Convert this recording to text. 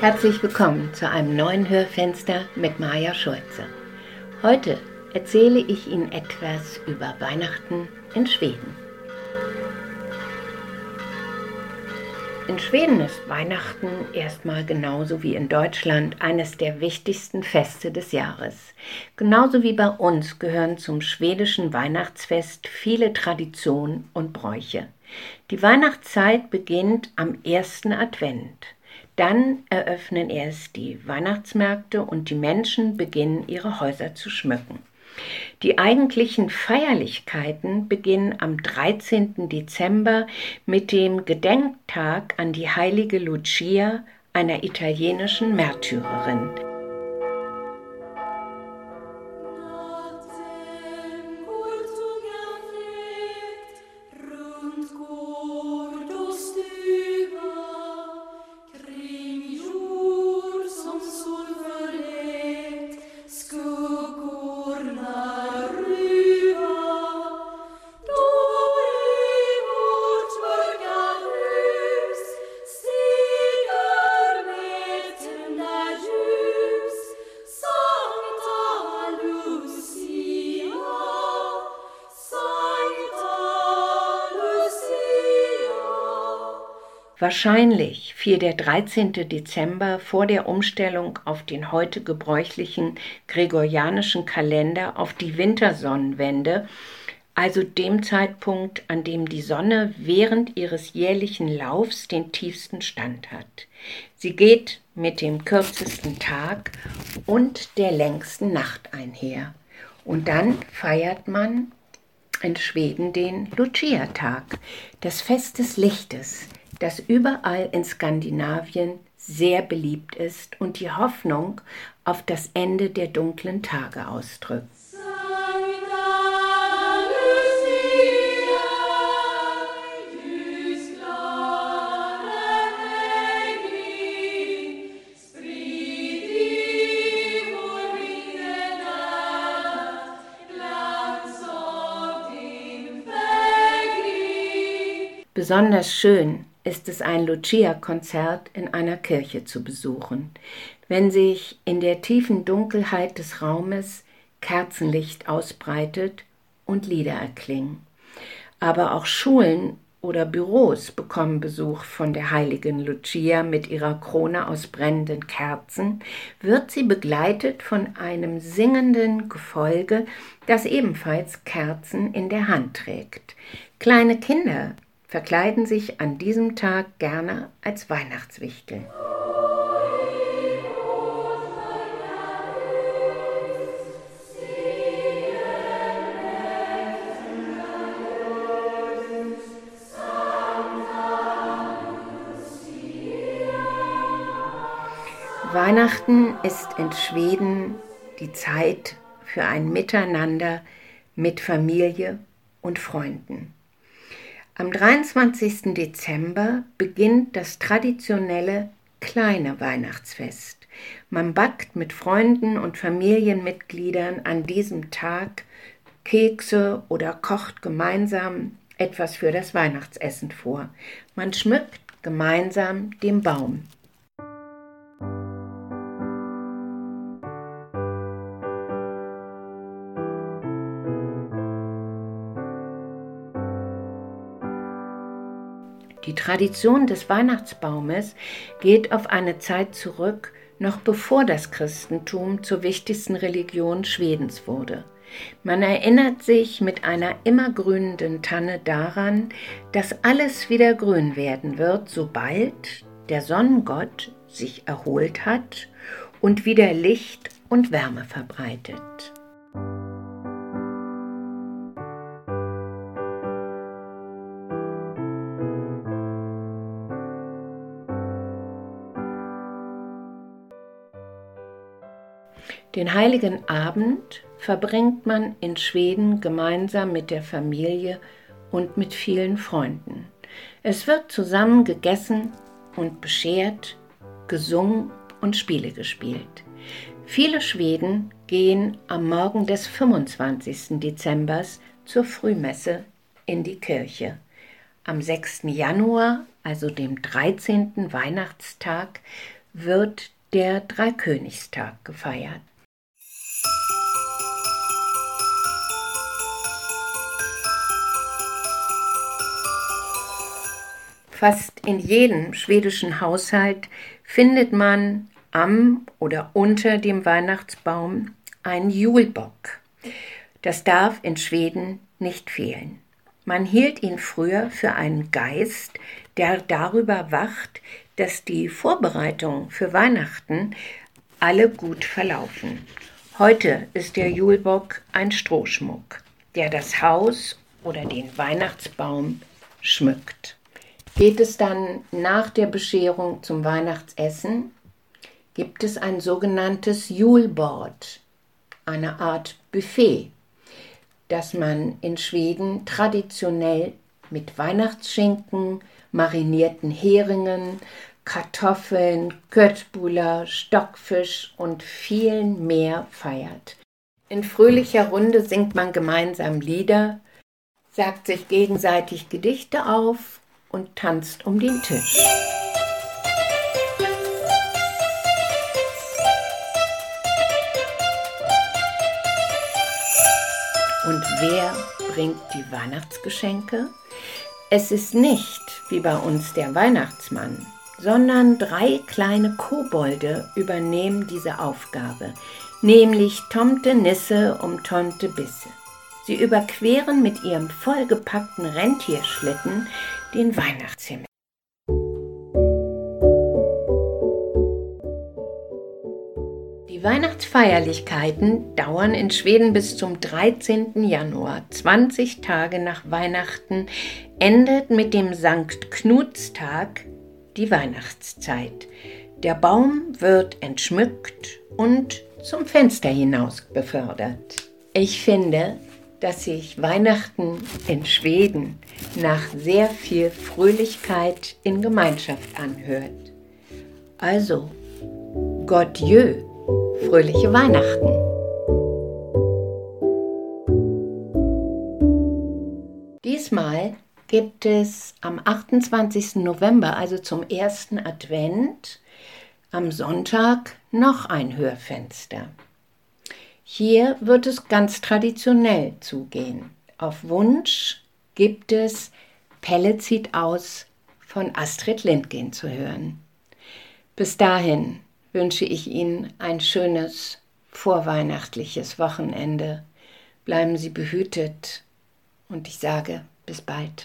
Herzlich willkommen zu einem neuen Hörfenster mit Maja Schulze. Heute erzähle ich Ihnen etwas über Weihnachten in Schweden. In Schweden ist Weihnachten erstmal genauso wie in Deutschland eines der wichtigsten Feste des Jahres. Genauso wie bei uns gehören zum schwedischen Weihnachtsfest viele Traditionen und Bräuche. Die Weihnachtszeit beginnt am ersten Advent. Dann eröffnen erst die Weihnachtsmärkte und die Menschen beginnen ihre Häuser zu schmücken. Die eigentlichen Feierlichkeiten beginnen am 13. Dezember mit dem Gedenktag an die heilige Lucia, einer italienischen Märtyrerin. Wahrscheinlich fiel der 13. Dezember vor der Umstellung auf den heute gebräuchlichen gregorianischen Kalender auf die Wintersonnenwende, also dem Zeitpunkt, an dem die Sonne während ihres jährlichen Laufs den tiefsten Stand hat. Sie geht mit dem kürzesten Tag und der längsten Nacht einher. Und dann feiert man in Schweden den Lucia-Tag, das Fest des Lichtes, das überall in Skandinavien sehr beliebt ist und die Hoffnung auf das Ende der dunklen Tage ausdrückt. Besonders schön ist es ein Lucia-Konzert in einer Kirche zu besuchen, wenn sich in der tiefen Dunkelheit des Raumes Kerzenlicht ausbreitet und Lieder erklingen. Aber auch Schulen oder Büros bekommen Besuch von der heiligen Lucia mit ihrer Krone aus brennenden Kerzen, wird sie begleitet von einem singenden Gefolge, das ebenfalls Kerzen in der Hand trägt. Kleine Kinder verkleiden sich an diesem Tag gerne als Weihnachtswichtel. Weihnachten ist in Schweden die Zeit für ein Miteinander mit Familie und Freunden. Am 23. Dezember beginnt das traditionelle kleine Weihnachtsfest. Man backt mit Freunden und Familienmitgliedern an diesem Tag Kekse oder kocht gemeinsam etwas für das Weihnachtsessen vor. Man schmückt gemeinsam den Baum. Tradition des Weihnachtsbaumes geht auf eine Zeit zurück, noch bevor das Christentum zur wichtigsten Religion Schwedens wurde. Man erinnert sich mit einer immergrünenden Tanne daran, dass alles wieder grün werden wird, sobald der Sonnengott sich erholt hat und wieder Licht und Wärme verbreitet. Den heiligen Abend verbringt man in Schweden gemeinsam mit der Familie und mit vielen Freunden. Es wird zusammen gegessen und beschert, gesungen und Spiele gespielt. Viele Schweden gehen am Morgen des 25. Dezember zur Frühmesse in die Kirche. Am 6. Januar, also dem 13. Weihnachtstag, wird der Dreikönigstag gefeiert. Fast in jedem schwedischen Haushalt findet man am oder unter dem Weihnachtsbaum einen Julbock. Das darf in Schweden nicht fehlen. Man hielt ihn früher für einen Geist, der darüber wacht, dass die Vorbereitungen für Weihnachten alle gut verlaufen. Heute ist der Julbock ein Strohschmuck, der das Haus oder den Weihnachtsbaum schmückt. Geht es dann nach der Bescherung zum Weihnachtsessen, gibt es ein sogenanntes Julbord, eine Art Buffet, das man in Schweden traditionell mit Weihnachtsschinken, marinierten Heringen, Kartoffeln, Köttbullar, Stockfisch und vielen mehr feiert. In fröhlicher Runde singt man gemeinsam Lieder, sagt sich gegenseitig Gedichte auf und tanzt um den Tisch. Wer bringt die Weihnachtsgeschenke? Es ist nicht wie bei uns der Weihnachtsmann, sondern drei kleine Kobolde übernehmen diese Aufgabe, nämlich Tomte Nisse um Tomte Bisse. Sie überqueren mit ihrem vollgepackten Rentierschlitten den Weihnachtshimmel. Die Weihnachtsfeierlichkeiten dauern in Schweden bis zum 13. Januar. 20 Tage nach Weihnachten endet mit dem Sankt Knutstag die Weihnachtszeit. Der Baum wird entschmückt und zum Fenster hinaus befördert. Ich finde, dass sich Weihnachten in Schweden nach sehr viel Fröhlichkeit in Gemeinschaft anhört. Also, Gott jö, fröhliche Weihnachten. Diesmal gibt es am 28. November, also zum ersten Advent, am Sonntag noch ein Hörfenster. Hier wird es ganz traditionell zugehen. Auf Wunsch gibt es Pelle zieht aus von Astrid Lindgren zu hören. Bis dahin wünsche ich Ihnen ein schönes vorweihnachtliches Wochenende. Bleiben Sie behütet und ich sage bis bald.